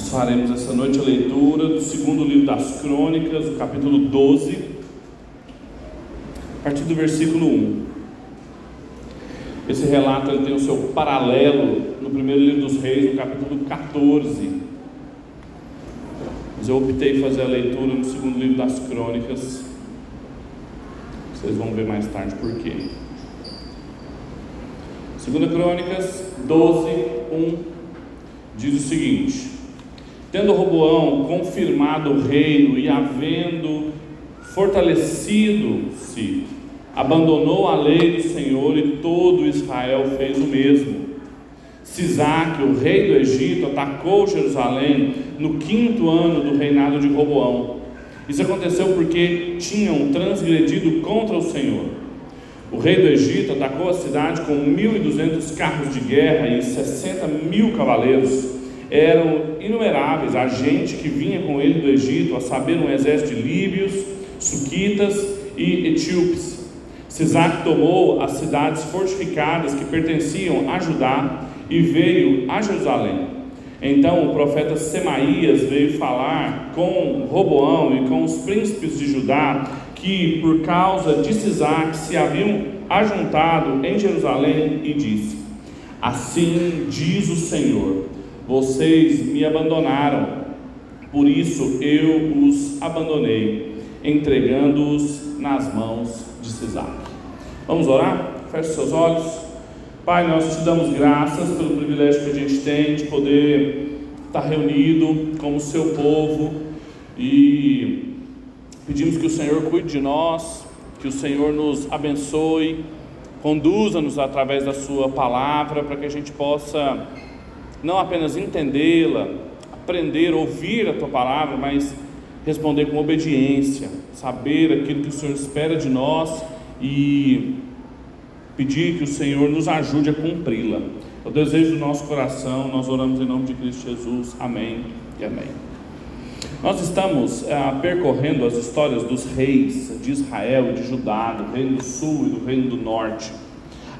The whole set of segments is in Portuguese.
Nós faremos essa noite a leitura do segundo livro das Crônicas, o capítulo 12, a partir do versículo 1. Esse relato ele tem o seu paralelo no primeiro livro dos Reis, no capítulo 14. Mas eu optei fazer a leitura no segundo livro das Crônicas. Vocês vão ver mais tarde por quê. Segunda Crônicas 12, 1 diz o seguinte: Tendo Roboão confirmado o reino e havendo fortalecido-se, abandonou a lei do Senhor e todo Israel fez o mesmo. Sisaque, o rei do Egito, atacou Jerusalém no quinto ano do reinado de Roboão. Isso aconteceu porque tinham transgredido contra o Senhor. O rei do Egito atacou a cidade com 1.200 carros de guerra e 60 mil cavaleiros. Eram inumeráveis a gente que vinha com ele do Egito, a saber, um exército de líbios, suquitas e etíopes. Sisac tomou as cidades fortificadas que pertenciam a Judá e veio a Jerusalém. Então o profeta Semaías veio falar com Roboão e com os príncipes de Judá que por causa de Sisac se haviam ajuntado em Jerusalém e disse: Assim diz o Senhor: Vocês me abandonaram, por isso eu os abandonei, entregando-os nas mãos de Sisac. Vamos orar? Feche seus olhos. Pai, nós te damos graças pelo privilégio que a gente tem de poder estar reunido como seu povo e Pedimos que o Senhor cuide de nós, que o Senhor nos abençoe, conduza-nos através da Sua palavra, para que a gente possa não apenas entendê-la, aprender, ouvir a Tua palavra, mas responder com obediência, saber aquilo que o Senhor espera de nós e pedir que o Senhor nos ajude a cumpri-la. É o desejo do nosso coração, nós oramos em nome de Cristo Jesus. Amém e amém. Nós estamos ah, percorrendo as histórias dos reis de Israel e de Judá, do reino do sul e do reino do norte.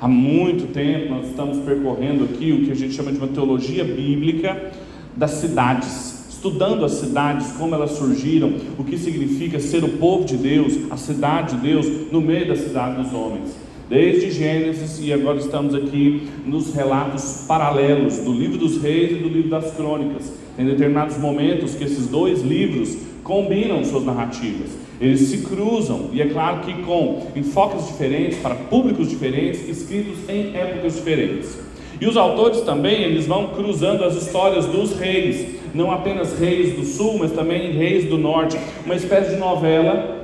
Há muito tempo nós estamos percorrendo aqui o que a gente chama de uma teologia bíblica das cidades, estudando as cidades, como elas surgiram, o que significa ser o povo de Deus, a cidade de Deus, no meio da cidade dos homens. Desde Gênesis e agora estamos aqui nos relatos paralelos do livro dos reis e do livro das crônicas em determinados momentos que esses dois livros combinam suas narrativas. Eles se cruzam, e é claro que com enfoques diferentes, para públicos diferentes, escritos em épocas diferentes. E os autores também, eles vão cruzando as histórias dos reis, não apenas reis do sul, mas também reis do norte, uma espécie de novela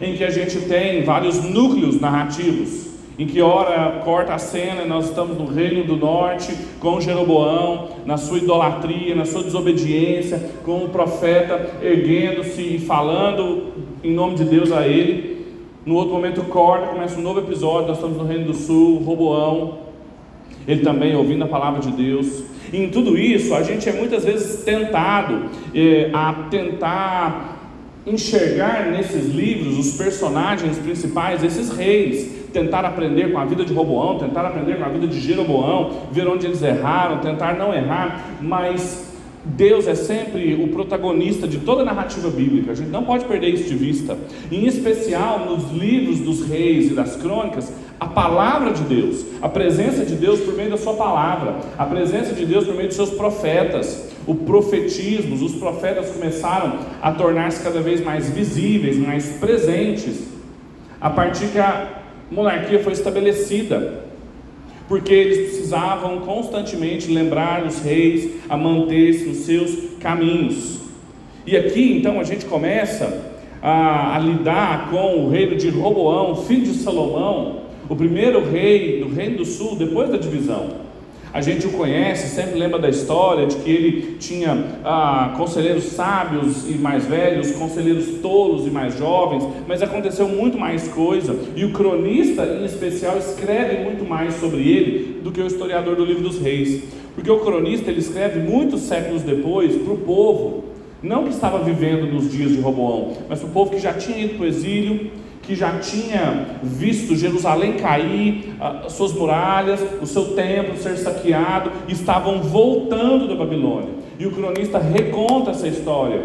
em que a gente tem vários núcleos narrativos em que hora corta a cena e nós estamos no reino do norte com Jeroboão, na sua idolatria, na sua desobediência, com o profeta erguendo-se e falando em nome de Deus a ele. No outro momento corta, começa um novo episódio, nós estamos no reino do sul, Roboão, ele também ouvindo a palavra de Deus. Em tudo isso, a gente é muitas vezes tentado é, a tentar enxergar nesses livros os personagens principais, esses reis, tentar aprender com a vida de Roboão, tentar aprender com a vida de Jeroboão, ver onde eles erraram, tentar não errar, mas Deus é sempre o protagonista de toda a narrativa bíblica, a gente não pode perder isso de vista. Em especial nos livros dos reis e das crônicas, a palavra de Deus, a presença de Deus por meio da sua palavra, a presença de Deus por meio dos seus profetas, o profetismo, os profetas começaram a tornar-se cada vez mais visíveis, mais presentes, a partir que a monarquia foi estabelecida, porque eles precisavam constantemente lembrar os reis a manter-se nos seus caminhos. E aqui então a gente começa a, a, lidar com o reino de Roboão, filho de Salomão, o primeiro rei do reino do sul, depois da divisão. A gente o conhece, sempre lembra da história de que ele tinha ah, conselheiros sábios e mais velhos, conselheiros tolos e mais jovens, mas aconteceu muito mais coisa, e o cronista em especial escreve muito mais sobre ele do que o historiador do livro dos reis, porque o cronista ele escreve muitos séculos depois para o povo, não que estava vivendo nos dias de Roboão, mas para o povo que já tinha ido para o exílio que já tinha visto Jerusalém cair, as suas muralhas, o seu templo ser saqueado, estavam voltando da Babilônia. E o cronista reconta essa história,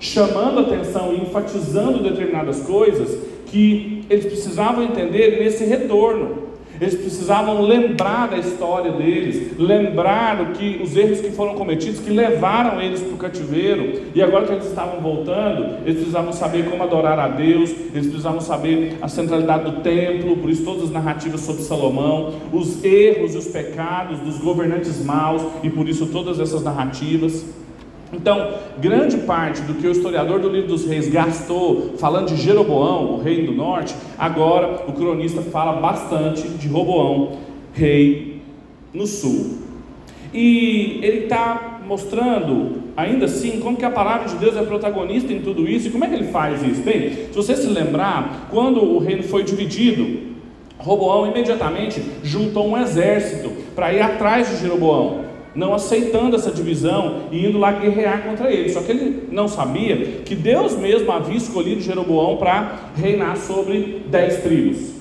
chamando atenção e enfatizando determinadas coisas que eles precisavam entender nesse retorno. Eles precisavam lembrar da história deles, lembrar o que, os erros que foram cometidos, que levaram eles para o cativeiro. E agora que eles estavam voltando, eles precisavam saber como adorar a Deus, eles precisavam saber a centralidade do templo, por isso todas as narrativas sobre Salomão, os erros e os pecados dos governantes maus, e por isso todas essas narrativas. Então, grande parte do que o historiador do livro dos reis gastou falando de Jeroboão, o rei do norte, agora o cronista fala bastante de Roboão, rei no sul. E ele está mostrando, ainda assim, como que a palavra de Deus é protagonista em tudo isso e como é que ele faz isso. Bem, se você se lembrar, quando o reino foi dividido, Roboão imediatamente juntou um exército para ir atrás de Jeroboão não aceitando essa divisão e indo lá guerrear contra ele. Só que ele não sabia que Deus mesmo havia escolhido Jeroboão para reinar sobre dez tribos.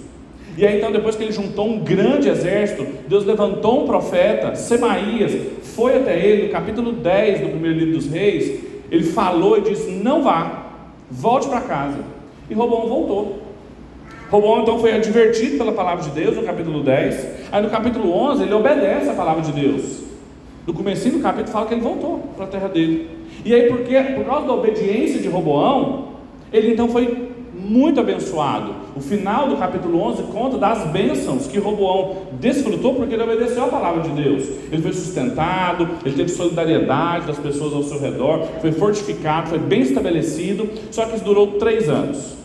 E aí então, depois que ele juntou um grande exército, Deus levantou um profeta, Semaías, foi até ele, no capítulo 10 do primeiro livro dos reis, ele falou e disse: Não vá, volte para casa. E Roboão voltou. Roboão então foi advertido pela palavra de Deus no capítulo 10. Aí no capítulo 11 ele obedece a palavra de Deus. No começo do capítulo fala que ele voltou para a terra dele. E aí, porque, por causa da obediência de Roboão, ele então foi muito abençoado. O final do capítulo 11 conta das bênçãos que Roboão desfrutou porque ele obedeceu a palavra de Deus. Ele foi sustentado, ele teve solidariedade das pessoas ao seu redor, foi fortificado, foi bem estabelecido. Só que isso durou três anos.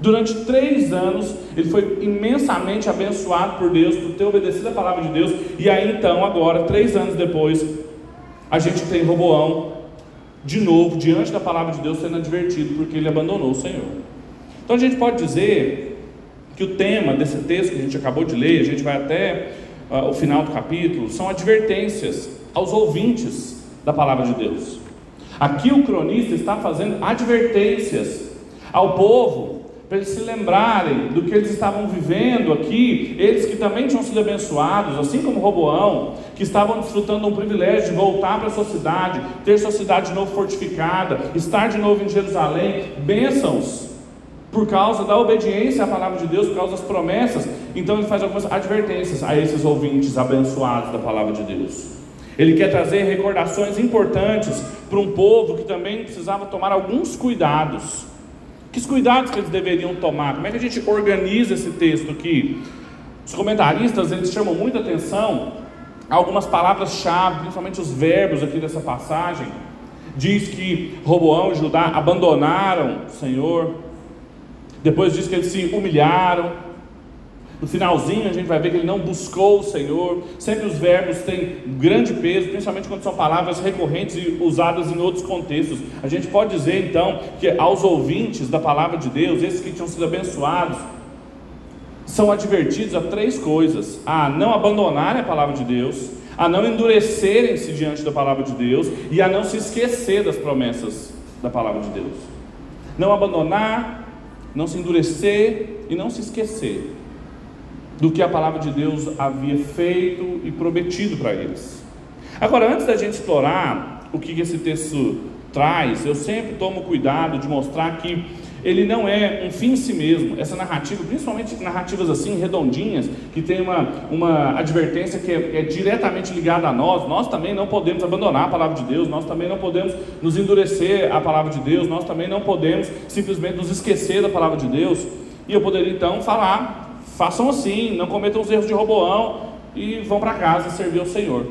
Durante três anos, ele foi imensamente abençoado por Deus, por ter obedecido a palavra de Deus. E aí então, agora, três anos depois, a gente tem Roboão, de novo, diante da palavra de Deus, sendo advertido, porque ele abandonou o Senhor. Então a gente pode dizer que o tema desse texto que a gente acabou de ler, a gente vai até uh, o final do capítulo, são advertências aos ouvintes da palavra de Deus. Aqui o cronista está fazendo advertências ao povo para eles se lembrarem do que eles estavam vivendo aqui, eles que também tinham sido abençoados, assim como Roboão, que estavam desfrutando um privilégio de voltar para sua cidade, ter sua cidade de novo fortificada, estar de novo em Jerusalém, bênçãos, por causa da obediência à palavra de Deus, por causa das promessas. Então ele faz algumas advertências a esses ouvintes abençoados da palavra de Deus. Ele quer trazer recordações importantes para um povo que também precisava tomar alguns cuidados que cuidados que eles deveriam tomar? Como é que a gente organiza esse texto aqui? Os comentaristas eles chamam muita atenção a algumas palavras-chave, principalmente os verbos aqui dessa passagem. Diz que Roboão e Judá abandonaram o Senhor. Depois diz que eles se humilharam. No finalzinho a gente vai ver que ele não buscou o Senhor. Sempre os verbos têm grande peso, principalmente quando são palavras recorrentes e usadas em outros contextos. A gente pode dizer então que aos ouvintes da palavra de Deus, esses que tinham sido abençoados, são advertidos a três coisas: a não abandonarem a palavra de Deus, a não endurecerem-se diante da palavra de Deus e a não se esquecer das promessas da palavra de Deus. Não abandonar, não se endurecer e não se esquecer do que a palavra de Deus havia feito e prometido para eles. Agora, antes da gente explorar o que esse texto traz, eu sempre tomo cuidado de mostrar que ele não é um fim em si mesmo. Essa narrativa, principalmente narrativas assim, redondinhas, que tem uma, uma advertência que é, é, diretamente ligada a nós, nós também não podemos abandonar a palavra de Deus, nós também não podemos nos endurecer a palavra de Deus, nós também não podemos simplesmente nos esquecer da palavra de Deus. E eu poderia então falar Façam assim, não cometam os erros de Roboão e vão para casa servir ao Senhor.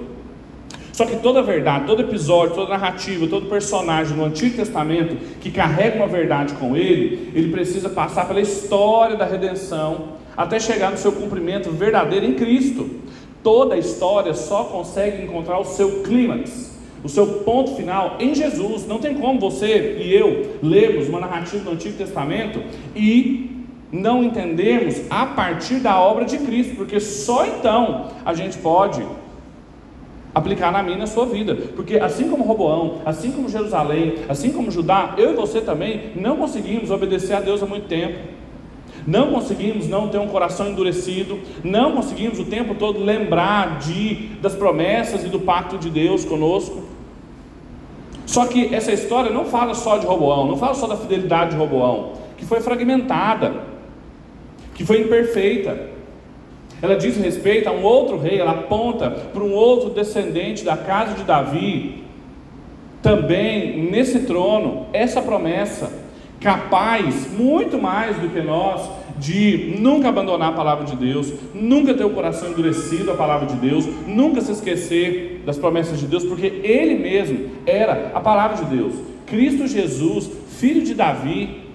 Só que toda verdade, todo episódio, toda narrativa, todo personagem no Antigo Testamento que carrega uma verdade com ele, ele precisa passar pela história da redenção até chegar no seu cumprimento verdadeiro em Cristo. Toda a história só consegue encontrar o seu clímax, o seu ponto final em Jesus. Não tem como você e eu lermos uma narrativa do Antigo Testamento e não entendemos a partir da obra de Cristo, porque só então a gente pode aplicar na minha na sua vida, porque assim como Roboão, assim como Jerusalém, assim como Judá, eu e você também não conseguimos obedecer a Deus há muito tempo. Não conseguimos não ter um coração endurecido, não conseguimos o tempo todo lembrar de das promessas e do pacto de Deus conosco. Só que essa história não fala só de Roboão, não fala só da fidelidade de Roboão, que foi fragmentada, que foi imperfeita. Ela diz respeito a um outro rei, ela aponta para um outro descendente da casa de Davi, também nesse trono, essa promessa, capaz, muito mais do que nós, de nunca abandonar a palavra de Deus, nunca ter o coração endurecido à palavra de Deus, nunca se esquecer das promessas de Deus, porque Ele mesmo era a palavra de Deus. Cristo Jesus, filho de Davi,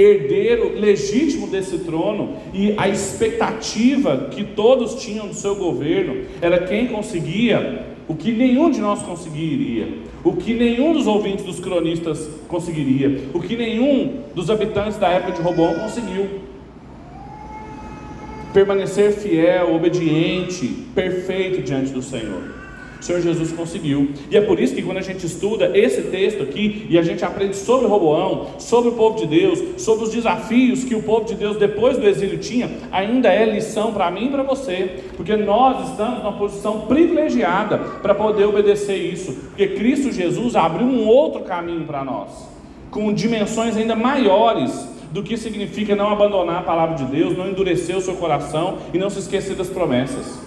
herdeiro legítimo desse trono, e a expectativa que todos tinham do seu governo era quem conseguia o que nenhum de nós conseguiria, o que nenhum dos ouvintes dos cronistas conseguiria, o que nenhum dos habitantes da época de Roboão conseguiu. Permanecer fiel, obediente, perfeito diante do Senhor. O Senhor Jesus conseguiu. E é por isso que quando a gente estuda esse texto aqui e a gente aprende sobre Roboão, sobre o povo de Deus, sobre os desafios que o povo de Deus depois do exílio tinha, ainda é lição para mim e para você, porque nós estamos numa posição privilegiada para poder obedecer isso, porque Cristo Jesus abriu um outro caminho para nós, com dimensões ainda maiores do que significa não abandonar a palavra de Deus, não endurecer o seu coração e não se esquecer das promessas.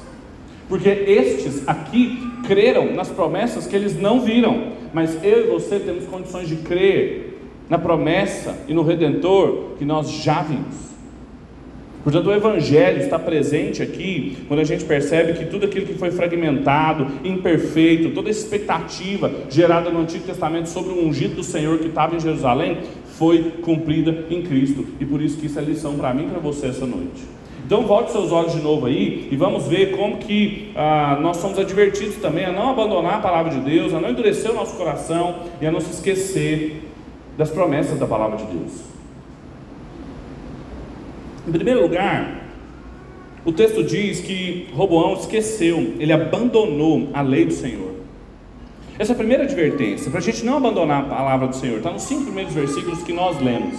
Porque estes aqui creram nas promessas que eles não viram, mas eu e você temos condições de crer na promessa e no redentor que nós já vimos. Portanto, o Evangelho está presente aqui quando a gente percebe que tudo aquilo que foi fragmentado, imperfeito, toda expectativa gerada no Antigo Testamento sobre o ungido do Senhor que estava em Jerusalém foi cumprida em Cristo. E por isso que isso é lição para mim e para você essa noite. Então volte seus olhos de novo aí e vamos ver como que ah, nós somos advertidos também a não abandonar a palavra de Deus, a não endurecer o nosso coração e a não se esquecer das promessas da palavra de Deus. Em primeiro lugar, o texto diz que Roboão esqueceu, ele abandonou a lei do Senhor. Essa é primeira advertência, para a gente não abandonar a palavra do Senhor, está nos cinco primeiros versículos que nós lemos.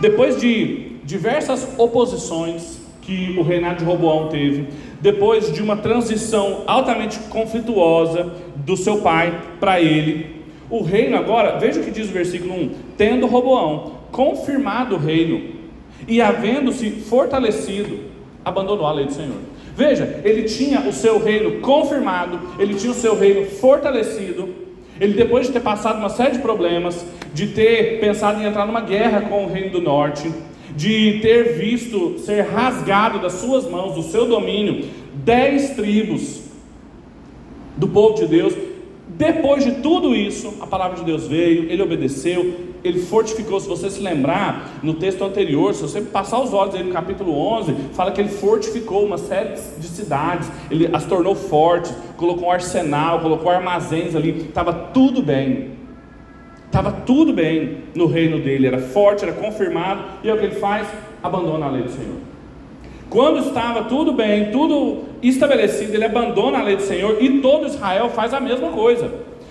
Depois de diversas oposições que o reinado de Roboão teve, depois de uma transição altamente conflituosa do seu pai para ele, o reino agora, veja o que diz o versículo 1: tendo Roboão confirmado o reino e havendo-se fortalecido, abandonou a lei do Senhor. Veja, ele tinha o seu reino confirmado, ele tinha o seu reino fortalecido. Ele, depois de ter passado uma série de problemas, de ter pensado em entrar numa guerra com o reino do norte, de ter visto ser rasgado das suas mãos, do seu domínio, dez tribos do povo de Deus. Depois de tudo isso, a palavra de Deus veio, ele obedeceu, ele fortificou. Se você se lembrar, no texto anterior, se você passar os olhos aí no capítulo 11, fala que ele fortificou uma série de cidades, ele as tornou fortes, colocou um arsenal, colocou armazéns ali, estava tudo bem. Estava tudo bem no reino dele, era forte, era confirmado, e é o que ele faz? Abandona a lei do Senhor. Quando estava tudo bem, tudo estabelecido, ele abandona a lei do Senhor e todo Israel faz a mesma coisa.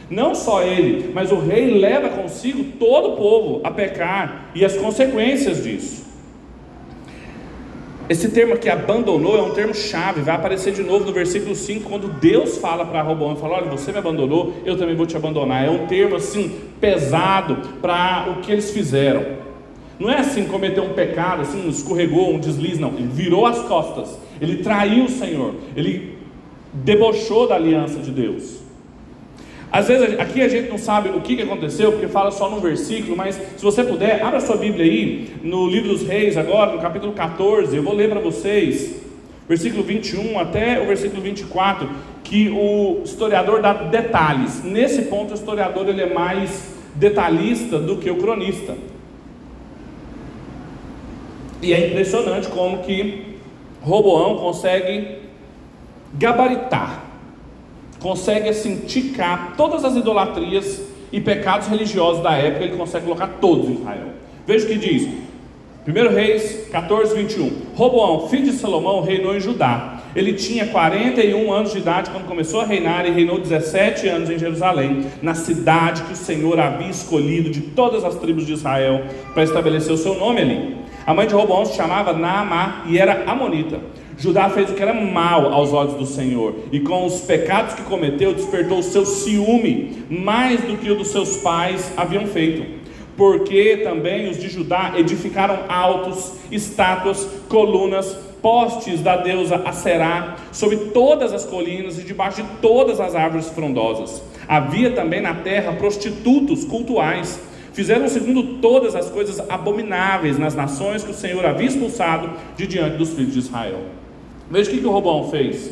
Não só ele, mas o rei leva consigo todo o povo a pecar e as consequências disso. Esse termo aqui, abandonou, é um termo chave, vai aparecer de novo no versículo 5, quando Deus fala para Roboão, fala, olha, você me abandonou, eu também vou te abandonar. É um termo assim, pesado para o que eles fizeram. Não é assim, cometer um pecado, assim, escorregou, um deslize, não. Ele virou as costas, ele traiu o Senhor, ele debochou da aliança de Deus. Às vezes aqui a gente não sabe o que aconteceu, porque fala só num versículo, mas se você puder, abra sua Bíblia aí, no livro dos Reis, agora, no capítulo 14, eu vou ler para vocês, versículo 21 até o versículo 24, que o historiador dá detalhes. Nesse ponto, o historiador ele é mais detalhista do que o cronista. E é impressionante como que Roboão consegue gabaritar consegue assim ticar todas as idolatrias e pecados religiosos da época, ele consegue colocar todos em Israel. Veja o que diz. 1 Reis 14, 21. Roboão, filho de Salomão, reinou em Judá. Ele tinha 41 anos de idade quando começou a reinar e reinou 17 anos em Jerusalém, na cidade que o Senhor havia escolhido de todas as tribos de Israel para estabelecer o seu nome ali. A mãe de Roboão se chamava Naamá e era amonita. Judá fez o que era mal aos olhos do Senhor, e com os pecados que cometeu, despertou o seu ciúme, mais do que o dos seus pais haviam feito. Porque também os de Judá edificaram altos, estátuas, colunas, postes da deusa Aserá, sobre todas as colinas e debaixo de todas as árvores frondosas. Havia também na terra prostitutos cultuais. Fizeram segundo todas as coisas abomináveis nas nações que o Senhor havia expulsado de diante dos filhos de Israel. Veja o que, que o Robão fez.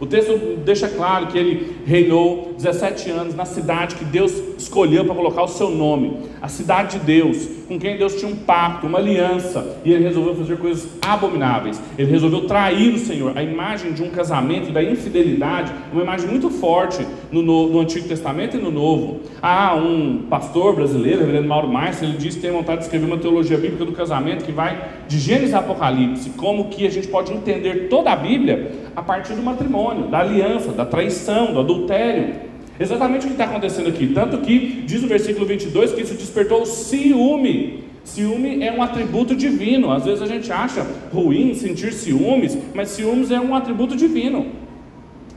O texto deixa claro que ele reinou 17 anos na cidade que Deus escolheu para colocar o seu nome, a cidade de Deus, com quem Deus tinha um pacto, uma aliança, e ele resolveu fazer coisas abomináveis. Ele resolveu trair o Senhor. A imagem de um casamento da infidelidade, uma imagem muito forte no, no, no Antigo Testamento e no Novo. Há um pastor brasileiro, reverendo Mauro Meister, ele diz que tem vontade de escrever uma teologia bíblica do casamento que vai de Gênesis a Apocalipse, como que a gente pode entender toda a Bíblia a partir do matrimônio, da aliança, da traição, do adultério. Exatamente o que está acontecendo aqui. Tanto que diz o versículo 22 que isso despertou ciúme. Ciúme é um atributo divino. Às vezes a gente acha ruim sentir ciúmes, mas ciúmes é um atributo divino,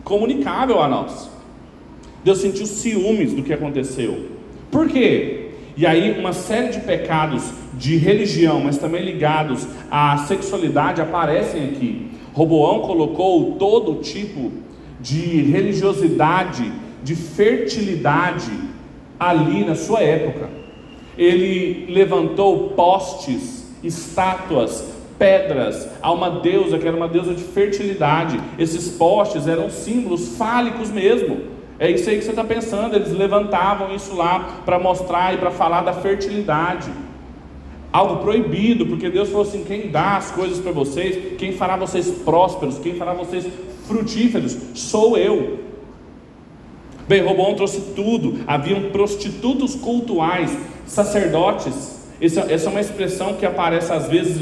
comunicável a nós. Deus sentiu ciúmes do que aconteceu. Por quê? E aí uma série de pecados de religião, mas também ligados à sexualidade aparecem aqui. Roboão colocou todo tipo de religiosidade de fertilidade ali na sua época. Ele levantou postes, estátuas, pedras a uma deusa que era uma deusa de fertilidade. Esses postes eram símbolos fálicos mesmo. É isso aí que você está pensando. Eles levantavam isso lá para mostrar e para falar da fertilidade. Algo proibido, porque Deus falou assim: quem dá as coisas para vocês, quem fará vocês prósperos, quem fará vocês frutíferos, sou eu. Bem, Robão trouxe tudo. Haviam prostitutos cultuais, sacerdotes. Essa é uma expressão que aparece às vezes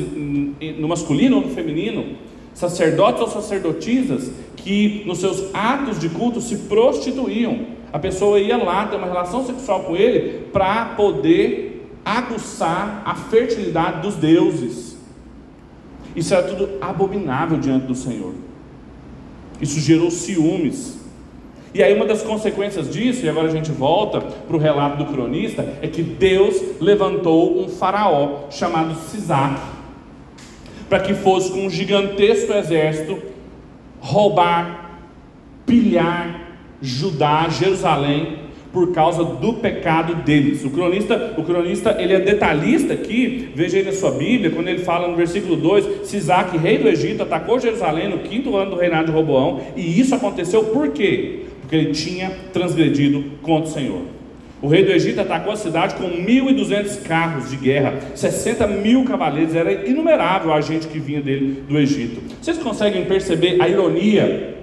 no masculino ou no feminino. Sacerdotes ou sacerdotisas que nos seus atos de culto se prostituíam. A pessoa ia lá ter uma relação sexual com ele para poder aguçar a fertilidade dos deuses. Isso era tudo abominável diante do Senhor. Isso gerou ciúmes. E aí, uma das consequências disso, e agora a gente volta para o relato do cronista, é que Deus levantou um faraó chamado Sisaque, para que fosse com um gigantesco exército roubar, pilhar Judá, Jerusalém, por causa do pecado deles. O cronista, o cronista, ele é detalhista aqui, veja aí na sua Bíblia, quando ele fala no versículo 2, Sisaque, rei do Egito, atacou Jerusalém no quinto ano do reinado de Roboão, e isso aconteceu por quê? Porque ele tinha transgredido contra o Senhor. O rei do Egito atacou a cidade com 1.200 carros de guerra, 60 mil cavaleiros, era inumerável a gente que vinha dele do Egito. Vocês conseguem perceber a ironia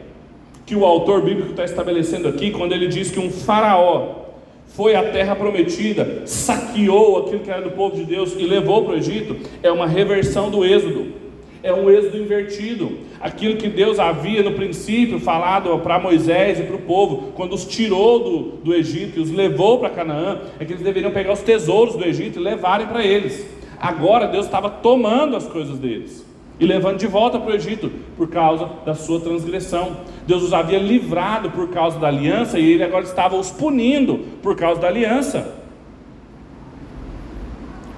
que o autor bíblico está estabelecendo aqui, quando ele diz que um faraó foi à terra prometida, saqueou aquilo que era do povo de Deus e levou para o Egito? É uma reversão do êxodo é um êxodo invertido. Aquilo que Deus havia no princípio falado para Moisés e para o povo, quando os tirou do, do Egito e os levou para Canaã, é que eles deveriam pegar os tesouros do Egito e levarem para eles. Agora Deus estava tomando as coisas deles e levando de volta para o Egito por causa da sua transgressão. Deus os havia livrado por causa da aliança e ele agora estava os punindo por causa da aliança.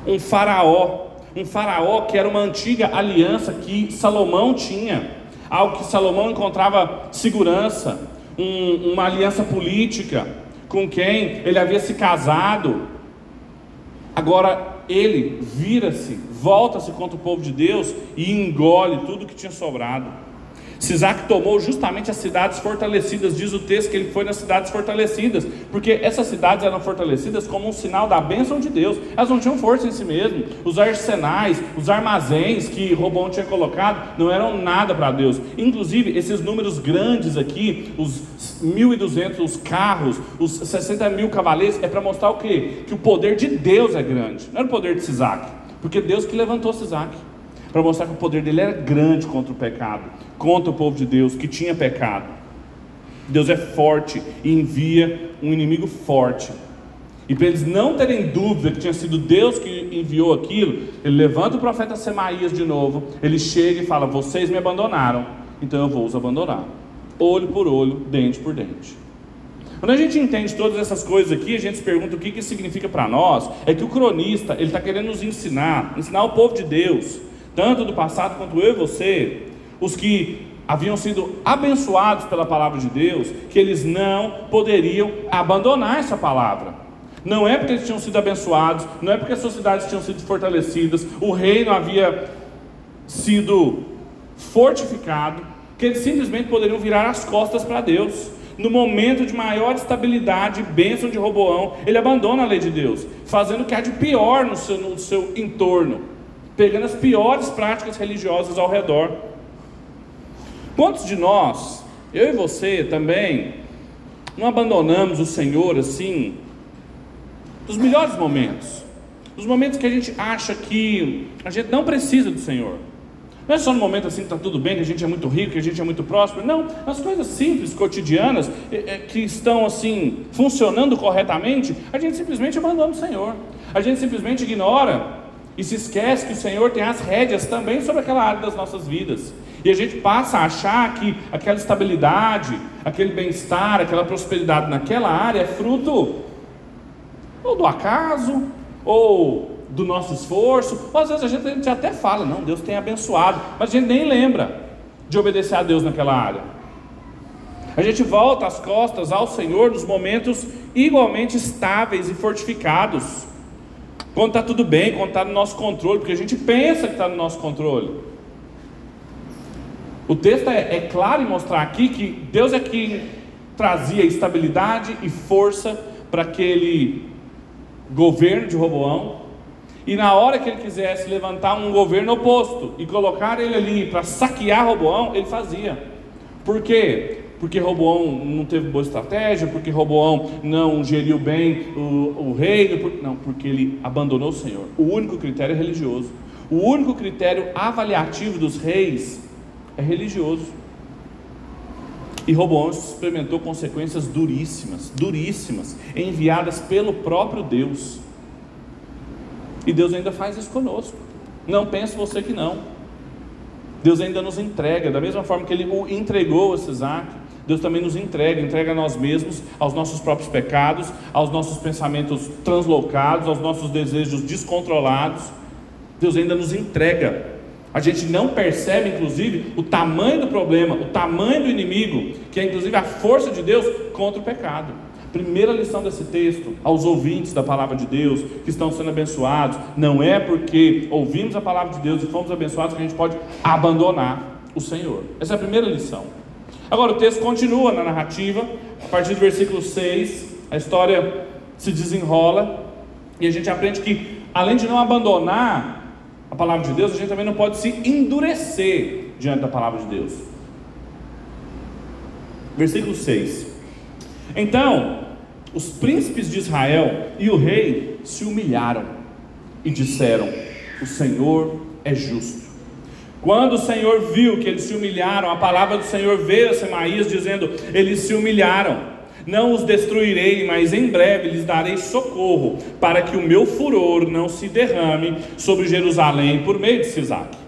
Um faraó um faraó que era uma antiga aliança que Salomão tinha, algo que Salomão encontrava segurança, um, uma aliança política com quem ele havia se casado. Agora ele vira-se, volta-se contra o povo de Deus e engole tudo que tinha sobrado. Sisaque tomou justamente as cidades fortalecidas, diz o texto que ele foi nas cidades fortalecidas, porque essas cidades eram fortalecidas como um sinal da bênção de Deus, elas não tinham força em si mesmas, os arsenais, os armazéns que Robão tinha colocado não eram nada para Deus, inclusive esses números grandes aqui, os 1.200, os carros, os 60 mil cavaleiros, é para mostrar o quê? Que o poder de Deus é grande, não era o poder de Sisaque, porque Deus que levantou Sisaque para mostrar que o poder dele era grande contra o pecado, contra o povo de Deus que tinha pecado. Deus é forte e envia um inimigo forte. E para eles não terem dúvida que tinha sido Deus que enviou aquilo, ele levanta o profeta Semaías de novo, ele chega e fala: Vocês me abandonaram, então eu vou os abandonar. Olho por olho, dente por dente. Quando a gente entende todas essas coisas aqui, a gente se pergunta o que, que significa para nós. É que o cronista, ele está querendo nos ensinar, ensinar o povo de Deus, tanto do passado quanto eu e você, os que haviam sido abençoados pela palavra de Deus, que eles não poderiam abandonar essa palavra. Não é porque eles tinham sido abençoados, não é porque as sociedades tinham sido fortalecidas, o reino havia sido fortificado, que eles simplesmente poderiam virar as costas para Deus. No momento de maior estabilidade e bênção de Roboão, ele abandona a lei de Deus, fazendo o que há de pior no seu, no seu entorno, pegando as piores práticas religiosas ao redor. Quantos de nós, eu e você também, não abandonamos o Senhor assim, nos melhores momentos, nos momentos que a gente acha que a gente não precisa do Senhor. Não é só no momento assim que está tudo bem, que a gente é muito rico, que a gente é muito próspero. Não, as coisas simples, cotidianas, que estão assim, funcionando corretamente, a gente simplesmente abandona o Senhor. A gente simplesmente ignora e se esquece que o Senhor tem as rédeas também sobre aquela área das nossas vidas. E a gente passa a achar que aquela estabilidade, aquele bem-estar, aquela prosperidade naquela área é fruto ou do acaso, ou do nosso esforço, ou às vezes a gente, a gente até fala, não, Deus tem abençoado, mas a gente nem lembra de obedecer a Deus naquela área. A gente volta as costas ao Senhor nos momentos igualmente estáveis e fortificados. Quando está tudo bem, quando está no nosso controle, porque a gente pensa que está no nosso controle. O texto é, é claro em mostrar aqui que Deus é quem trazia estabilidade e força para aquele governo de Roboão, e na hora que ele quisesse levantar um governo oposto e colocar ele ali para saquear Roboão, ele fazia. Por quê? Porque Roboão não teve boa estratégia, porque Roboão não geriu bem o, o reino, não, porque ele abandonou o Senhor. O único critério é religioso. O único critério avaliativo dos reis é religioso. E Roboão experimentou consequências duríssimas, duríssimas, enviadas pelo próprio Deus. E Deus ainda faz isso conosco. Não pense você que não. Deus ainda nos entrega, da mesma forma que Ele entregou a Isaac, Deus também nos entrega, entrega a nós mesmos, aos nossos próprios pecados, aos nossos pensamentos translocados, aos nossos desejos descontrolados. Deus ainda nos entrega a gente não percebe, inclusive, o tamanho do problema, o tamanho do inimigo, que é inclusive a força de Deus contra o pecado. Primeira lição desse texto, aos ouvintes da palavra de Deus, que estão sendo abençoados, não é porque ouvimos a palavra de Deus e fomos abençoados que a gente pode abandonar o Senhor. Essa é a primeira lição. Agora o texto continua na narrativa, a partir do versículo 6, a história se desenrola e a gente aprende que, além de não abandonar a palavra de Deus, a gente também não pode se endurecer diante da palavra de Deus. Versículo 6. Então, os príncipes de Israel e o rei se humilharam e disseram: O Senhor é justo. Quando o Senhor viu que eles se humilharam, a palavra do Senhor veio a Semaías dizendo: Eles se humilharam. Não os destruirei, mas em breve lhes darei socorro, para que o meu furor não se derrame sobre Jerusalém por meio de Sisaque.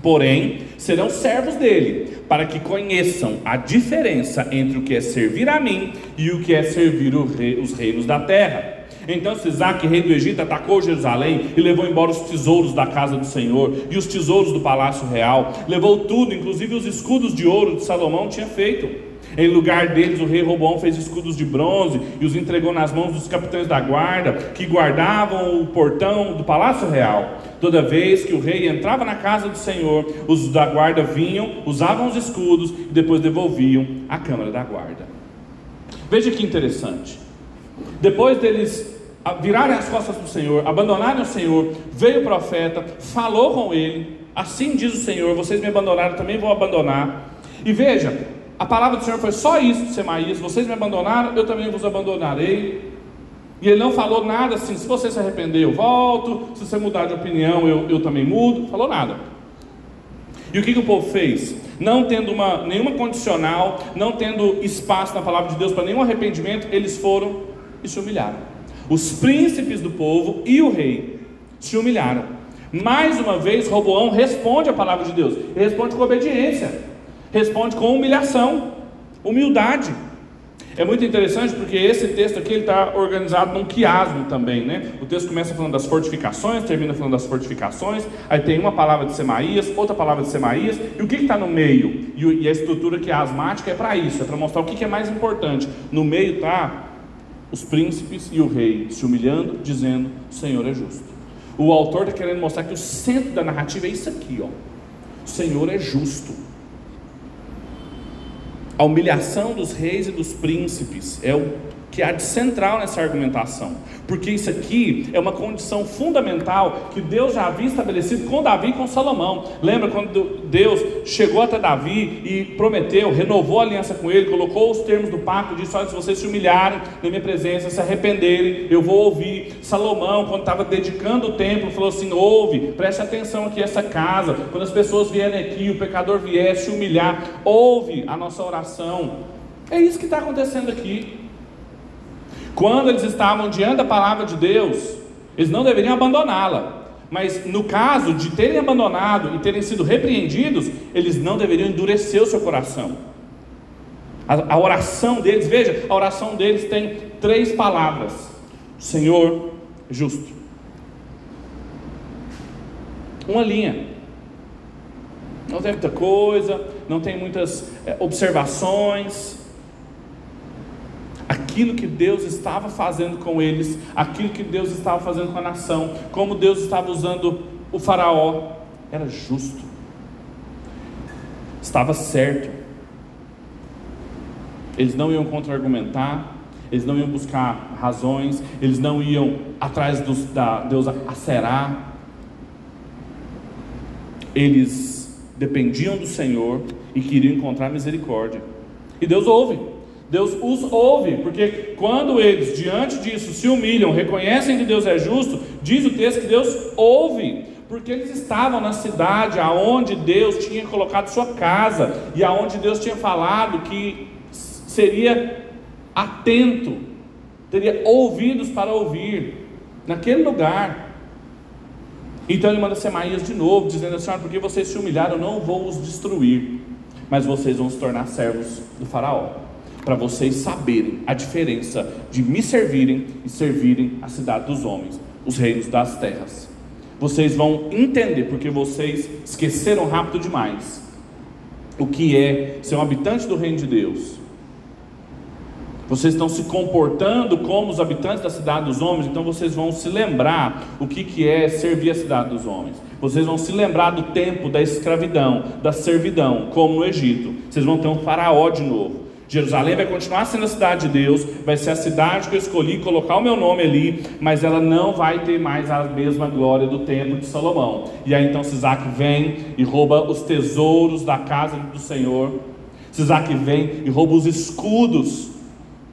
Porém, serão servos dele, para que conheçam a diferença entre o que é servir a mim e o que é servir os reinos da terra. Então Sisaque, rei do Egito, atacou Jerusalém e levou embora os tesouros da casa do Senhor e os tesouros do palácio real. Levou tudo, inclusive os escudos de ouro que Salomão tinha feito. Em lugar deles, o rei Robão fez escudos de bronze e os entregou nas mãos dos capitães da guarda, que guardavam o portão do palácio real. Toda vez que o rei entrava na casa do Senhor, os da guarda vinham, usavam os escudos e depois devolviam à câmara da guarda. Veja que interessante. Depois deles virarem as costas para o Senhor, abandonarem o Senhor, veio o profeta, falou com ele, assim diz o Senhor: vocês me abandonaram, também vou abandonar. E veja, a palavra do Senhor foi só isso Semaías: vocês me abandonaram, eu também vos abandonarei. E ele não falou nada assim: se você se arrepender, eu volto, se você mudar de opinião, eu, eu também mudo. Falou nada. E o que, que o povo fez? Não tendo uma, nenhuma condicional, não tendo espaço na palavra de Deus para nenhum arrependimento, eles foram e se humilharam. Os príncipes do povo e o rei se humilharam. Mais uma vez, Roboão responde à palavra de Deus, ele responde com obediência. responde com humilhação, humildade. É muito interessante porque esse texto aqui está organizado num quiasmo também, né? O texto começa falando das fortificações, termina falando das fortificações, aí tem uma palavra de Semaías, outra palavra de Semaías, e o que está no meio? E, a estrutura quiasmática é para isso, é para mostrar o que, que é mais importante. No meio está os príncipes e o rei se humilhando, dizendo: o Senhor é justo. O autor está querendo mostrar que o centro da narrativa é isso aqui, ó. O Senhor é justo. A humilhação dos reis e dos príncipes é o que há de central nessa argumentação, porque isso aqui é uma condição fundamental que Deus já havia estabelecido com Davi e com Salomão. Lembra quando Deus chegou até Davi e prometeu, renovou a aliança com ele, colocou os termos do pacto, disse: Olha, se vocês se humilharem na minha presença, se arrependerem, eu vou ouvir. Salomão, quando estava dedicando o templo, falou assim: Ouve, preste atenção aqui essa casa. Quando as pessoas vierem aqui, o pecador vier se humilhar, ouve a nossa oração. É isso que está acontecendo aqui. Quando eles estavam diante da palavra de Deus, eles não deveriam abandoná-la. Mas no caso de terem abandonado e terem sido repreendidos, eles não deveriam endurecer o seu coração. A, a oração deles, veja, a oração deles tem três palavras: Senhor justo. Uma linha. Não tem muita coisa, não tem muitas é, observações aquilo que Deus estava fazendo com eles, aquilo que Deus estava fazendo com a nação, como Deus estava usando o Faraó, era justo, estava certo. Eles não iam contra-argumentar, eles não iam buscar razões, eles não iam atrás dos, da Deus acerar, eles dependiam do Senhor e queriam encontrar misericórdia. E Deus ouve. Deus os ouve, porque quando eles, diante disso, se humilham, reconhecem que Deus é justo, diz o texto que Deus ouve, porque eles estavam na cidade aonde Deus tinha colocado sua casa e aonde Deus tinha falado que seria atento, teria ouvidos para ouvir, naquele lugar. Então ele manda Semaías de novo, dizendo assim: porque vocês se humilharam, eu não vou os destruir, mas vocês vão se tornar servos do Faraó para vocês saberem a diferença de me servirem e servirem a cidade dos homens, os reinos das terras. Vocês vão entender, porque vocês esqueceram rápido demais o que é ser um habitante do reino de Deus. Vocês estão se comportando como os habitantes da cidade dos homens, então vocês vão se lembrar o que, que é servir a cidade dos homens. Vocês vão se lembrar do tempo da escravidão, da servidão, como no Egito. Vocês vão ter um faraó de novo. Jerusalém vai continuar sendo a cidade de Deus, vai ser a cidade que eu escolhi colocar o meu nome ali, mas ela não vai ter mais a mesma glória do templo de Salomão. E aí então Sisaque vem e rouba os tesouros da casa do Senhor. Sisaque vem e rouba os escudos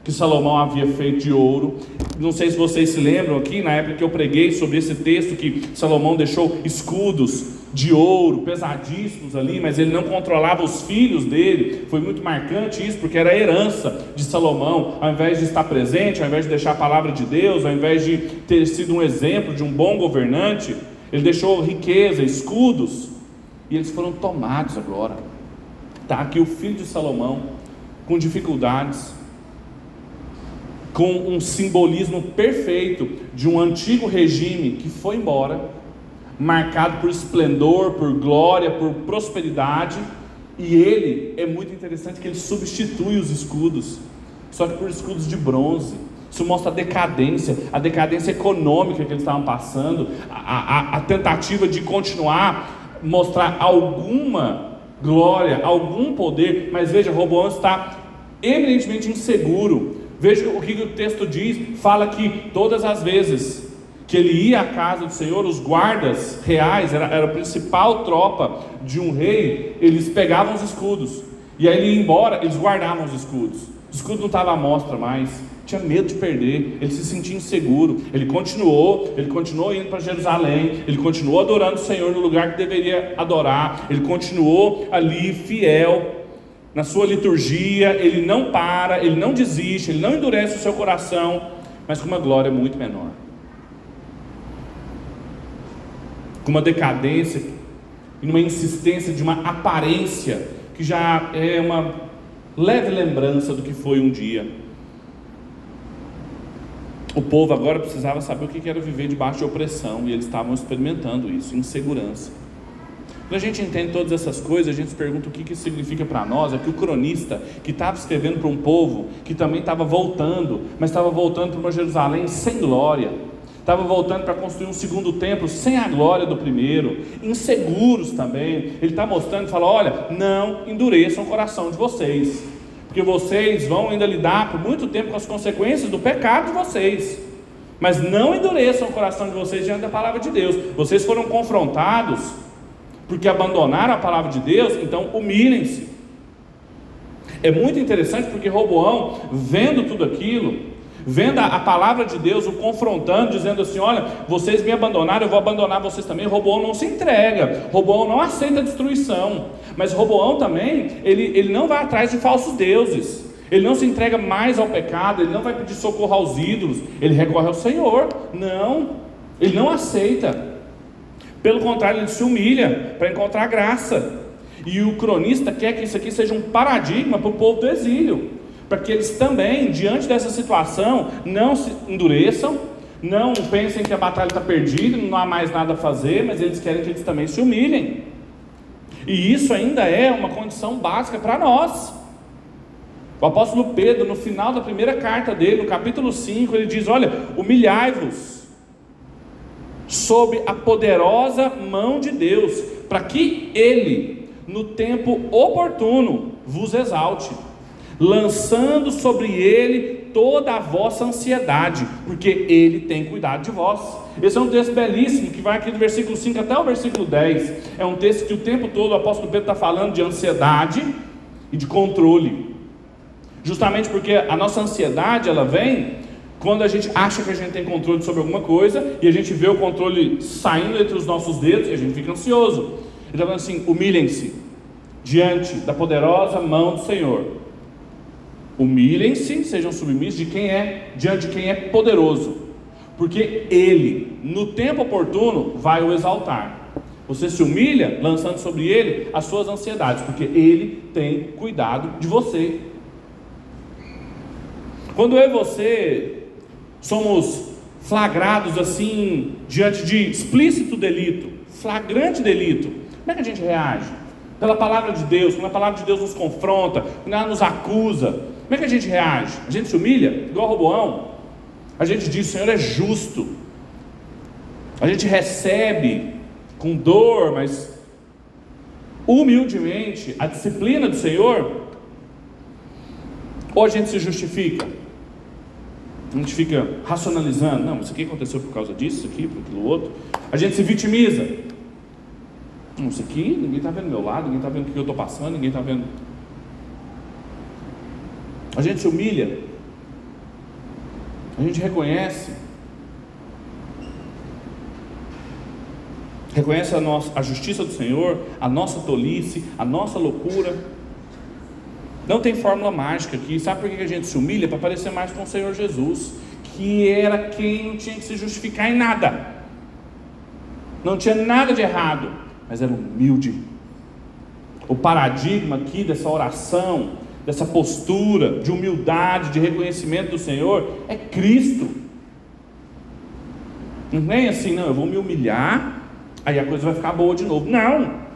que Salomão havia feito de ouro. Não sei se vocês se lembram aqui, na época que eu preguei sobre esse texto, que Salomão deixou escudos de ouro, pesadíssimos ali, mas ele não controlava os filhos dele. Foi muito marcante isso, porque era a herança de Salomão. Ao invés de estar presente, ao invés de deixar a palavra de Deus, ao invés de ter sido um exemplo de um bom governante, ele deixou riqueza, escudos, e eles foram tomados agora. Está aqui o filho de Salomão, com dificuldades, com um simbolismo perfeito de um antigo regime que foi embora marcado por esplendor, por glória, por prosperidade. E ele é muito interessante que ele substitui os escudos, só que por escudos de bronze. Isso mostra a decadência, a decadência econômica que eles estavam passando, a, a, a tentativa de continuar, mostrar alguma glória, algum poder, mas veja, Roboão está eminentemente inseguro. Veja o que o texto diz: fala que todas as vezes que ele ia à casa do Senhor, os guardas reais, era, era a principal tropa de um rei, eles pegavam os escudos, e aí ele ia embora, eles guardavam os escudos, o escudo não estava à mostra mais, tinha medo de perder, ele se sentia inseguro, ele continuou, ele continuou indo para Jerusalém, ele continuou adorando o Senhor no lugar que deveria adorar, ele continuou ali fiel, na sua liturgia, ele não para, ele não desiste, ele não endurece o seu coração, mas com uma glória muito menor. Com uma decadência e uma insistência de uma aparência que já é uma leve lembrança do que foi um dia. O povo agora precisava saber o que era viver debaixo de opressão e eles estavam experimentando isso, insegurança. Quando a gente entende todas essas coisas, a gente se pergunta o que isso significa para nós. É que o cronista, que estava escrevendo para um povo que também estava voltando, mas estava voltando para uma Jerusalém sem glória, estava voltando para construir um segundo templo sem a glória do primeiro, inseguros também. Ele está mostrando e fala: olha, não endureçam o coração de vocês, porque vocês vão ainda lidar por muito tempo com as consequências do pecado de vocês. Mas não endureçam o coração de vocês diante da palavra de Deus. Vocês foram confrontados porque abandonaram a palavra de Deus, então humilhem-se. É muito interessante porque Roboão, vendo tudo aquilo, vendo a, palavra de Deus, o confrontando, dizendo assim: Olha, vocês me abandonaram, eu vou abandonar vocês também. Roboão não se entrega, Roboão não aceita a destruição, mas Roboão também, ele, ele não vai atrás de falsos deuses. Ele não se entrega mais ao pecado, ele não vai pedir socorro aos ídolos, ele recorre ao Senhor. Não, ele não aceita. Pelo contrário, ele se humilha para encontrar graça. E o cronista quer que isso aqui seja um paradigma para o povo do exílio, para que eles também, diante dessa situação, não se endureçam, não pensem que a batalha está perdida, não há mais nada a fazer, mas eles querem que eles também se humilhem. E isso ainda é uma condição básica para nós. O apóstolo Pedro, no final da primeira carta dele, no capítulo 5, ele diz: Olha, humilhai-vos sob a poderosa mão de Deus, para que Ele, no tempo oportuno, vos exalte, lançando sobre Ele toda a vossa ansiedade, porque Ele tem cuidado de vós. Esse é um texto belíssimo que vai aqui do versículo 5 até o versículo 10. É um texto que o tempo todo o apóstolo Pedro está falando de ansiedade e de controle. Justamente porque a nossa ansiedade ela vem quando a gente acha que a gente tem controle sobre alguma coisa e a gente vê o controle saindo entre os nossos dedos e a gente fica ansioso. Ele está falando assim: humilhem-se diante da poderosa mão do Senhor. Humilhem-se, sejam submissos de quem é, diante de quem é poderoso, porque Ele, no tempo oportuno, vai o exaltar. Você se humilha lançando sobre Ele as suas ansiedades, porque Ele tem cuidado de você. Quando eu e você somos flagrados assim diante de explícito delito, flagrante delito, como é que a gente reage? Pela palavra de Deus, quando a palavra de Deus nos confronta, quando ela nos acusa, como é que a gente reage? A gente se humilha, igual Roboão? A gente diz: o Senhor é justo. A gente recebe com dor, mas humildemente a disciplina do Senhor? Ou a gente se justifica? A gente fica racionalizando, não, isso aqui aconteceu por causa disso, isso aqui, por aquilo outro. A gente se vitimiza. Não, isso aqui, ninguém está vendo meu lado, ninguém está vendo o que eu estou passando, ninguém está vendo. A gente se humilha. A gente reconhece. Reconhece a, nossa, a justiça do Senhor, a nossa tolice, a nossa loucura. Não tem fórmula mágica aqui. Sabe por que a gente se humilha? Para parecer mais com o Senhor Jesus, que era quem não tinha que se justificar em nada. Não tinha nada de errado, mas era humilde. O paradigma aqui dessa oração, dessa postura de humildade, de reconhecimento do Senhor, é Cristo. Não é assim, não, eu vou me humilhar, aí a coisa vai ficar boa de novo. Não!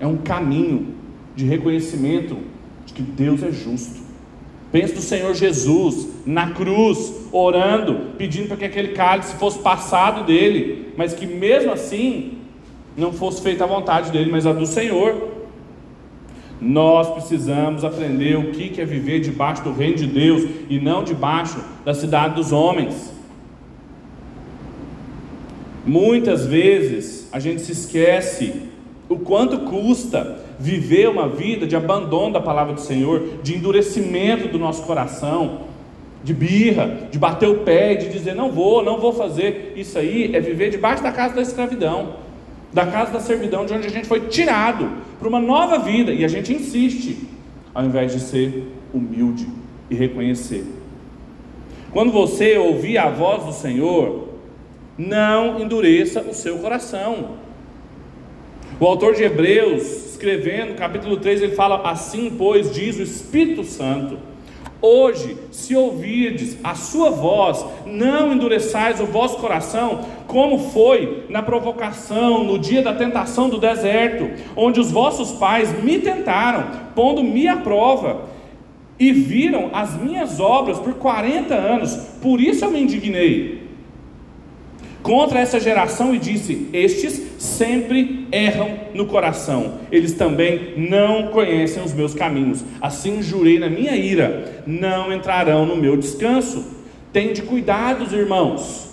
É um caminho de reconhecimento de que Deus é justo. Pense no Senhor Jesus na cruz, orando, pedindo para que aquele cálice fosse passado dele, mas que mesmo assim não fosse feita a vontade dele, mas a do Senhor. Nós precisamos aprender o que é viver debaixo do reino de Deus e não debaixo da cidade dos homens. Muitas vezes a gente se esquece o quanto custa viver uma vida de abandono da palavra do Senhor, de endurecimento do nosso coração, de birra, de bater o pé, de dizer não vou, não vou fazer. Isso aí é viver debaixo da casa da escravidão, da casa da servidão, de onde a gente foi tirado para uma nova vida e a gente insiste, ao invés de ser humilde e reconhecer. Quando você ouvir a voz do Senhor, não endureça o seu coração. O autor de Hebreus, escrevendo, capítulo 3, ele fala: Assim, pois, diz o Espírito Santo. Hoje, se ouvirdes a sua voz, não endureçais o vosso coração, como foi na provocação, no dia da tentação do deserto, onde os vossos pais me tentaram, pondo-me à prova, e viram as minhas obras por 40 anos, por isso eu me indignei contra essa geração e disse: Estes sempre erram no coração, eles também não conhecem os meus caminhos. Assim jurei na minha ira: não entrarão no meu descanso. Tende cuidados, irmãos.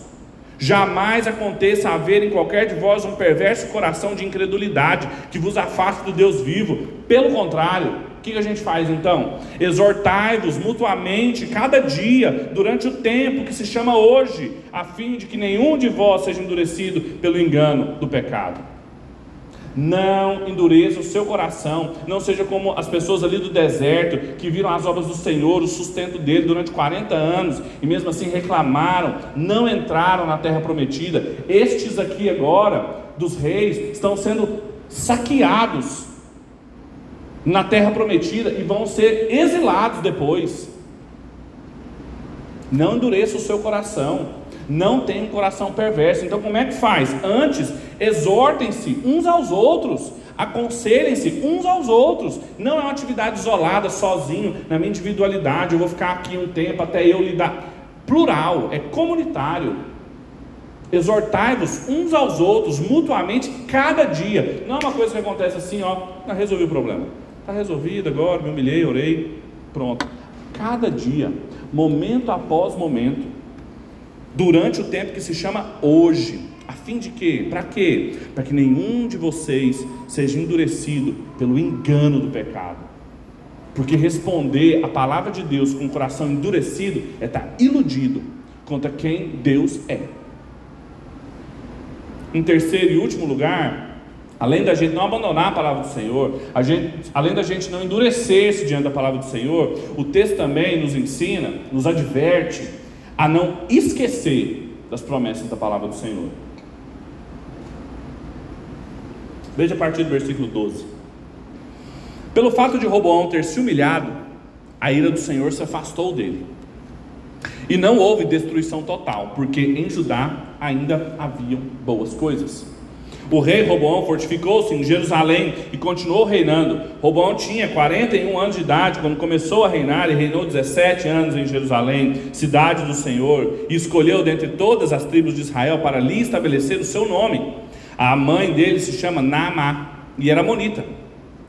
Jamais aconteça haver em qualquer de vós um perverso coração de incredulidade que vos afaste do Deus vivo. Pelo contrário, o que a gente faz então? Exortai-vos mutuamente cada dia, durante o tempo que se chama hoje, a fim de que nenhum de vós seja endurecido pelo engano do pecado. Não endureça o seu coração, não seja como as pessoas ali do deserto que viram as obras do Senhor, o sustento dele durante 40 anos e mesmo assim reclamaram, não entraram na terra prometida. Estes aqui agora, dos reis, estão sendo saqueados na terra prometida e vão ser exilados depois. Não endureça o seu coração, não tenha um coração perverso. Então, como é que faz? Antes, exortem-se uns aos outros, aconselhem-se uns aos outros. Não é uma atividade isolada, sozinho, na minha individualidade. Eu vou ficar aqui um tempo até eu lidar. Plural, é comunitário. Exortai-vos uns aos outros, mutuamente, cada dia. Não é uma coisa que acontece assim, ó, não resolvi o problema. Está resolvido agora, me humilhei, orei, pronto. Cada dia, momento após momento, durante o tempo que se chama hoje, a fim de quê? Para quê? Para que nenhum de vocês seja endurecido pelo engano do pecado. Porque responder a palavra de Deus com o coração endurecido é estar iludido contra quem Deus é. Em terceiro e último lugar, Além da gente não abandonar a palavra do Senhor, gente, além da gente não endurecer-se diante da palavra do Senhor, o texto também nos ensina, nos adverte a não esquecer das promessas da palavra do Senhor. Veja a partir do versículo 12. Pelo fato de Roboão ter se humilhado, a ira do Senhor se afastou dele. E não houve destruição total, porque em Judá ainda haviam boas coisas. O rei Roboão fortificou-se em Jerusalém e continuou reinando. Roboão tinha 41 anos de idade quando começou a reinar e reinou 17 anos em Jerusalém, cidade do Senhor, e escolheu dentre todas as tribos de Israel para ali estabelecer o seu nome. A mãe dele se chama Naamá e era monita.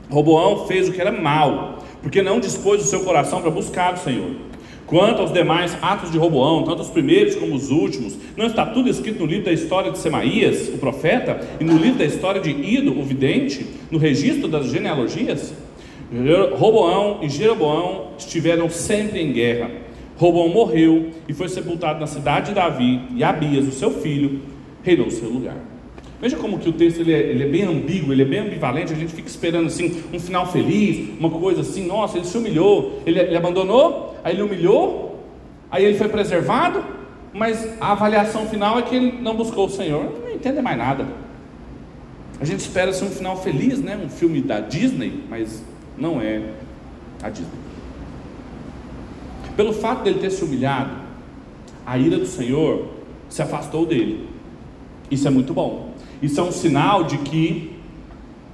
Roboão fez o que era mal, porque não dispôs o seu coração para buscar o Senhor. Quanto aos demais atos de Roboão, tanto os primeiros como os últimos, não está tudo escrito no livro da história de Semaías, o profeta, e no livro da história de Ido, o vidente, no registro das genealogias? Roboão e Jeroboão estiveram sempre em guerra. Roboão morreu e foi sepultado na cidade de Davi, e Abias, o seu filho, reinou seu lugar. Veja como que o texto ele é, ele é, bem ambíguo, ele é bem ambivalente, a gente fica esperando assim um final feliz, uma coisa assim, nossa, ele se humilhou, ele, ele abandonou aí ele humilhou, aí ele foi preservado, mas a avaliação final é que ele não buscou o Senhor, não entende mais nada. A gente espera ser um final feliz, né? Um filme da Disney, mas não é a Disney. Pelo fato dele ter se humilhado, a ira do Senhor se afastou dele. Isso é muito bom. Isso é um sinal de que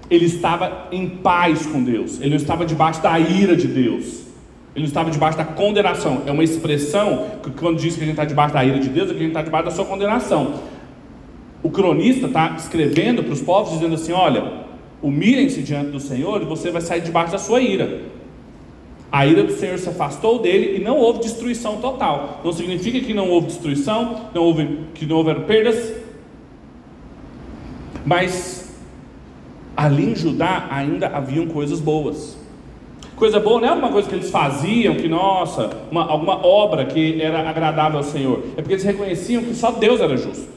ele estava em paz com Deus. Ele não estava debaixo da ira de Deus. Ele não estava debaixo da condenação. É uma expressão que quando diz que a gente está debaixo da ira de Deus, é que a gente está debaixo da sua condenação. O cronista está escrevendo para os povos dizendo assim: olha, humilhem-se diante do Senhor e você vai sair debaixo da sua ira. A ira do Senhor se afastou dele e não houve destruição total. Não significa que não houve destruição, não houve, que não houveram perdas, mas ali em Judá ainda haviam coisas boas. Coisa boa não é uma coisa que eles faziam, que nossa, uma, alguma obra que era agradável ao Senhor. É porque eles reconheciam que só Deus era justo.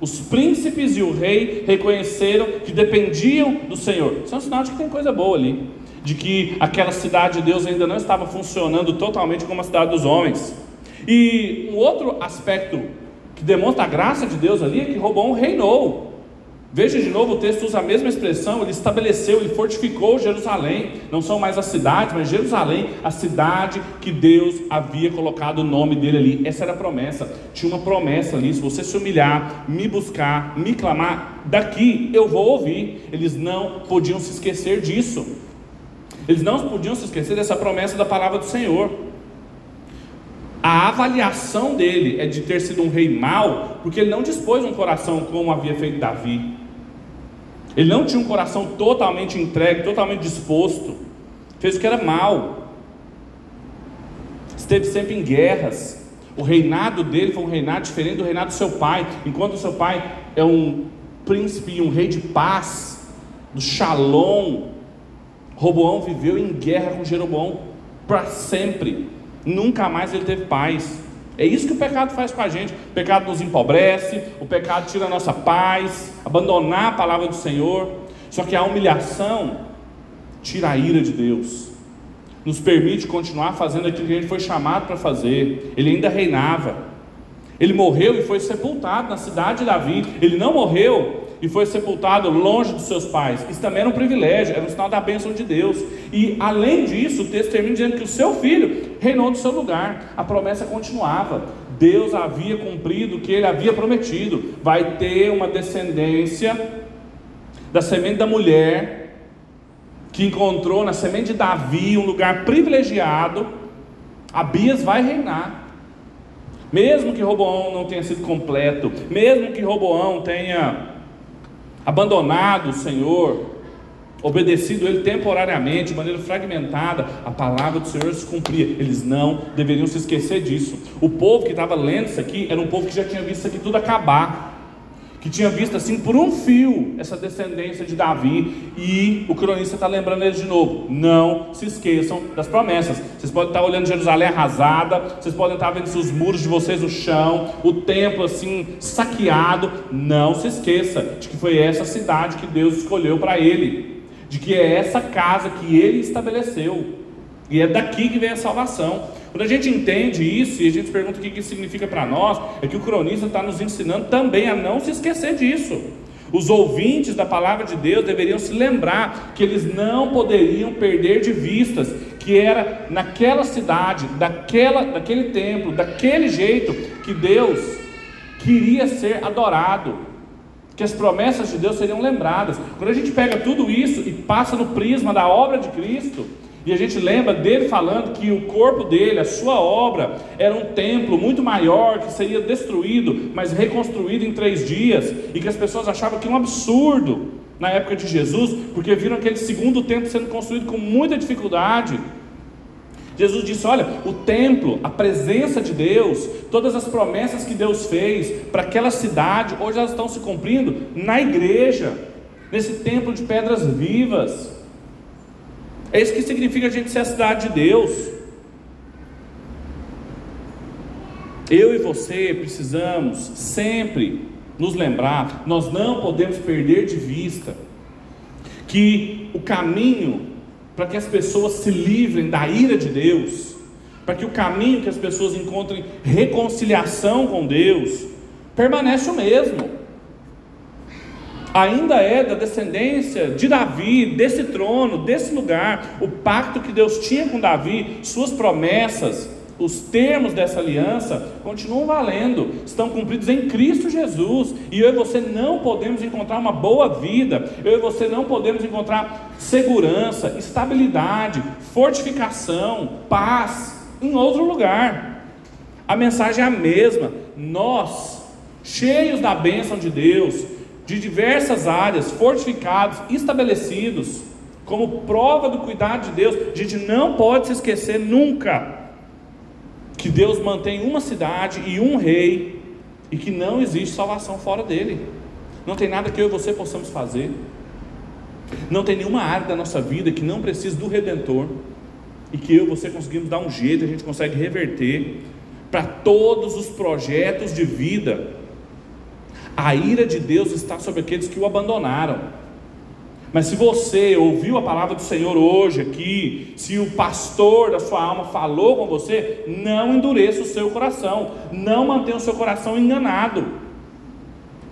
Os príncipes e o rei reconheceram que dependiam do Senhor. Isso é um sinal de que tem coisa boa ali. De que aquela cidade de Deus ainda não estava funcionando totalmente como a cidade dos homens. E um outro aspecto que demonstra a graça de Deus ali é que Robão reinou. Veja de novo, o texto usa a mesma expressão, ele estabeleceu, ele fortificou Jerusalém, não são mais as cidades, mas Jerusalém, a cidade que Deus havia colocado o nome dele ali. Essa era a promessa. Tinha uma promessa ali: se você se humilhar, me buscar, me clamar, daqui eu vou ouvir. Eles não podiam se esquecer disso. Eles não podiam se esquecer dessa promessa da palavra do Senhor. A avaliação dele é de ter sido um rei mau, porque ele não dispôs um coração como havia feito Davi. Ele não tinha um coração totalmente entregue, totalmente disposto. Fez o que era mal. Esteve sempre em guerras. O reinado dele foi um reinado diferente do reinado do seu pai. Enquanto o seu pai é um príncipe e um rei de paz, do Shalom, Roboão viveu em guerra com Jeroboão para sempre. Nunca mais ele teve paz. É isso que o pecado faz com a gente. O pecado nos empobrece, o pecado tira a nossa paz, abandonar a palavra do Senhor. Só que a humilhação tira a ira de Deus, nos permite continuar fazendo aquilo que a gente foi chamado para fazer. Ele ainda reinava. Ele morreu e foi sepultado na cidade de Davi. Ele não morreu e foi sepultado longe dos seus pais. Isso também era um privilégio, era um sinal da bênção de Deus. E além disso, o texto termina dizendo que o seu filho reinou no seu lugar. A promessa continuava. Deus havia cumprido o que ele havia prometido. Vai ter uma descendência da semente da mulher que encontrou na semente de Davi um lugar privilegiado. Abias vai reinar. Mesmo que Roboão não tenha sido completo, mesmo que Roboão tenha abandonado o Senhor, obedecido ele temporariamente, de maneira fragmentada, a palavra do Senhor se cumpria. Eles não deveriam se esquecer disso. O povo que estava lendo isso aqui era um povo que já tinha visto isso aqui tudo acabar que tinha visto assim por um fio essa descendência de Davi, e o cronista está lembrando eles de novo: não se esqueçam das promessas. Vocês podem estar olhando Jerusalém arrasada, vocês podem estar vendo os muros de vocês no chão, o templo assim saqueado. Não se esqueça de que foi essa cidade que Deus escolheu para ele, de que é essa casa que ele estabeleceu, e é daqui que vem a salvação. Quando a gente entende isso e a gente pergunta o que isso significa para nós, é que o cronista está nos ensinando também a não se esquecer disso. Os ouvintes da palavra de Deus deveriam se lembrar que eles não poderiam perder de vistas que era naquela cidade, daquela, daquele templo, daquele jeito que Deus queria ser adorado, que as promessas de Deus seriam lembradas. Quando a gente pega tudo isso e passa no prisma da obra de Cristo, e a gente lembra dele falando que o corpo dele, a sua obra, era um templo muito maior que seria destruído, mas reconstruído em três dias, e que as pessoas achavam que um absurdo na época de Jesus, porque viram aquele segundo templo sendo construído com muita dificuldade. Jesus disse: Olha, o templo, a presença de Deus, todas as promessas que Deus fez para aquela cidade, hoje elas estão se cumprindo na igreja, nesse templo de pedras vivas. É isso que significa a gente ser a cidade de Deus. Eu e você precisamos sempre nos lembrar, nós não podemos perder de vista que o caminho para que as pessoas se livrem da ira de Deus, para que o caminho que as pessoas encontrem reconciliação com Deus, permanece o mesmo ainda é da descendência de Davi, desse trono, desse lugar. O pacto que Deus tinha com Davi, suas promessas, os termos dessa aliança continuam valendo, estão cumpridos em Cristo Jesus, e eu e você não podemos encontrar uma boa vida, eu e você não podemos encontrar segurança, estabilidade, fortificação, paz em outro lugar. A mensagem é a mesma, nós, cheios da bênção de Deus, de diversas áreas, fortificados, estabelecidos, como prova do cuidado de Deus. A gente não pode se esquecer nunca que Deus mantém uma cidade e um rei e que não existe salvação fora dele. Não tem nada que eu e você possamos fazer. Não tem nenhuma área da nossa vida que não precise do redentor e que eu e você conseguimos dar um jeito, a gente consegue reverter para todos os projetos de vida a ira de Deus está sobre aqueles que o abandonaram. Mas se você ouviu a palavra do Senhor hoje aqui, se o pastor da sua alma falou com você, não endureça o seu coração, não mantenha o seu coração enganado.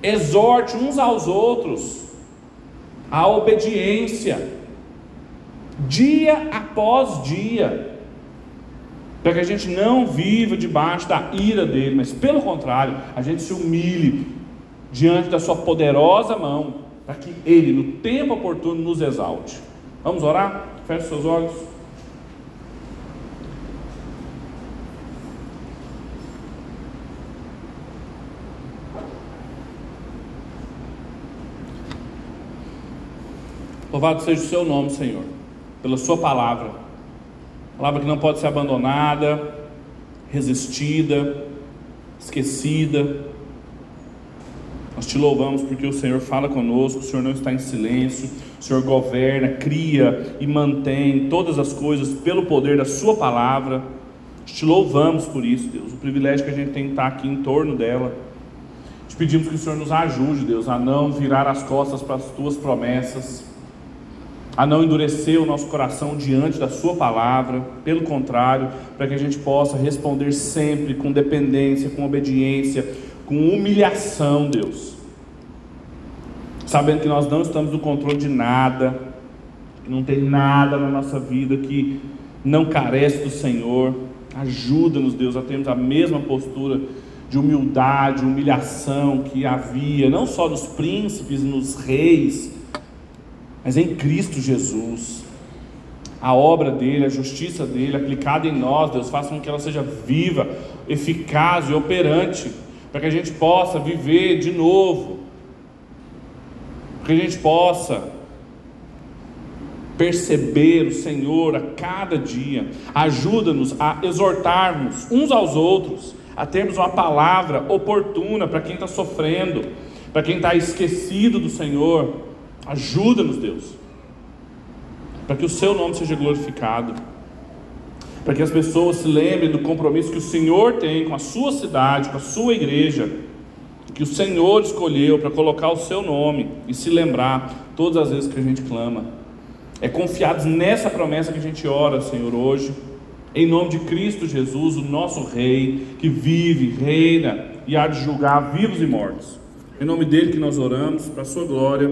exorte uns aos outros à obediência, dia após dia, para que a gente não viva debaixo da ira dele, mas pelo contrário, a gente se humilhe diante da sua poderosa mão, para que ele, no tempo oportuno, nos exalte. Vamos orar? Feche seus olhos. Louvado seja o seu nome, Senhor, pela sua palavra. Palavra que não pode ser abandonada, resistida, esquecida. Nós te louvamos porque o Senhor fala conosco, o Senhor não está em silêncio, o Senhor governa, cria e mantém todas as coisas pelo poder da Sua palavra. Te louvamos por isso, Deus, o privilégio que a gente tem de estar aqui em torno dela. Te pedimos que o Senhor nos ajude, Deus, a não virar as costas para as tuas promessas a não endurecer o nosso coração diante da Sua palavra, pelo contrário, para que a gente possa responder sempre com dependência, com obediência, com humilhação, Deus. Sabendo que nós não estamos no controle de nada, que não tem nada na nossa vida que não carece do Senhor. Ajuda-nos, Deus, a termos a mesma postura de humildade, humilhação que havia, não só nos príncipes, nos reis, mas em Cristo Jesus. A obra dele, a justiça dele aplicada em nós, Deus, faça com que ela seja viva, eficaz e operante, para que a gente possa viver de novo, para que a gente possa perceber o Senhor a cada dia. Ajuda-nos a exortarmos uns aos outros, a termos uma palavra oportuna para quem está sofrendo, para quem está esquecido do Senhor. Ajuda-nos, Deus, para que o Seu nome seja glorificado, para que as pessoas se lembrem do compromisso que o Senhor tem com a Sua cidade, com a Sua igreja, que o Senhor escolheu para colocar o Seu nome e se lembrar todas as vezes que a gente clama. É confiados nessa promessa que a gente ora, Senhor, hoje, em nome de Cristo Jesus, o nosso Rei, que vive, reina e há de julgar vivos e mortos. Em nome dele que nós oramos, para a sua glória.